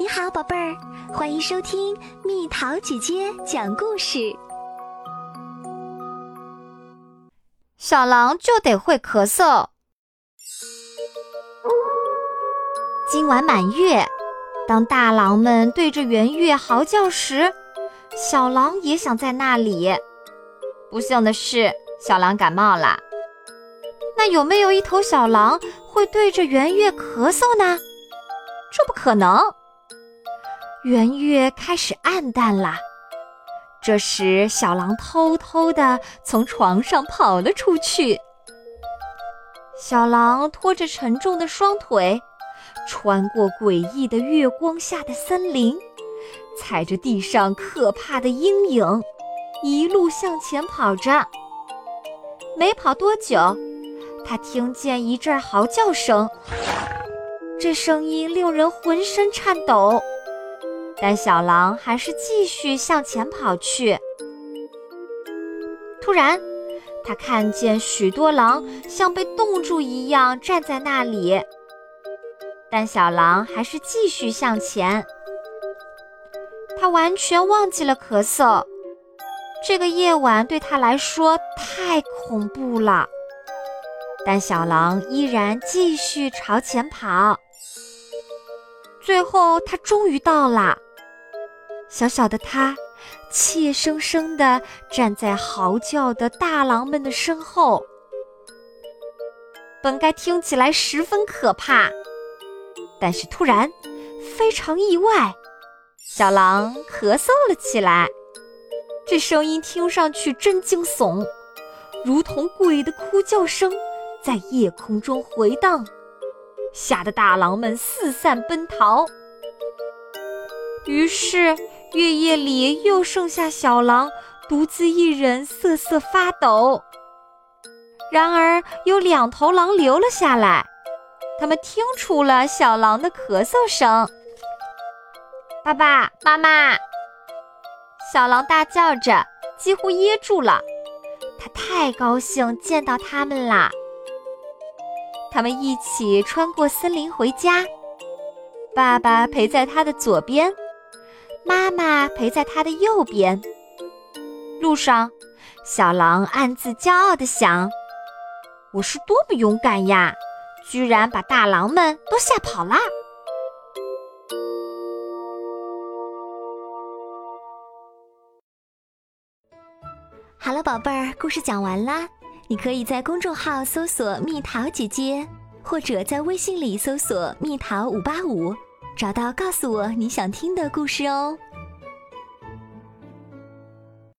你好，宝贝儿，欢迎收听蜜桃姐姐讲故事。小狼就得会咳嗽。今晚满月，当大狼们对着圆月嚎叫时，小狼也想在那里。不幸的是，小狼感冒了。那有没有一头小狼会对着圆月咳嗽呢？这不可能。圆月开始暗淡了。这时，小狼偷偷地从床上跑了出去。小狼拖着沉重的双腿，穿过诡异的月光下的森林，踩着地上可怕的阴影，一路向前跑着。没跑多久，他听见一阵嚎叫声，这声音令人浑身颤抖。但小狼还是继续向前跑去。突然，他看见许多狼像被冻住一样站在那里，但小狼还是继续向前。他完全忘记了咳嗽，这个夜晚对他来说太恐怖了。但小狼依然继续朝前跑。最后，他终于到了。小小的他，怯生生地站在嚎叫的大狼们的身后。本该听起来十分可怕，但是突然，非常意外，小狼咳嗽了起来。这声音听上去真惊悚，如同鬼的哭叫声在夜空中回荡，吓得大狼们四散奔逃。于是。月夜里又剩下小狼独自一人瑟瑟发抖。然而有两头狼留了下来，他们听出了小狼的咳嗽声。爸爸妈妈，小狼大叫着，几乎噎住了。他太高兴见到他们啦！他们一起穿过森林回家，爸爸陪在他的左边。妈妈陪在他的右边。路上，小狼暗自骄傲地想：“我是多么勇敢呀，居然把大狼们都吓跑了。”好了，宝贝儿，故事讲完啦。你可以在公众号搜索“蜜桃姐姐”，或者在微信里搜索“蜜桃五八五”。找到，告诉我你想听的故事哦。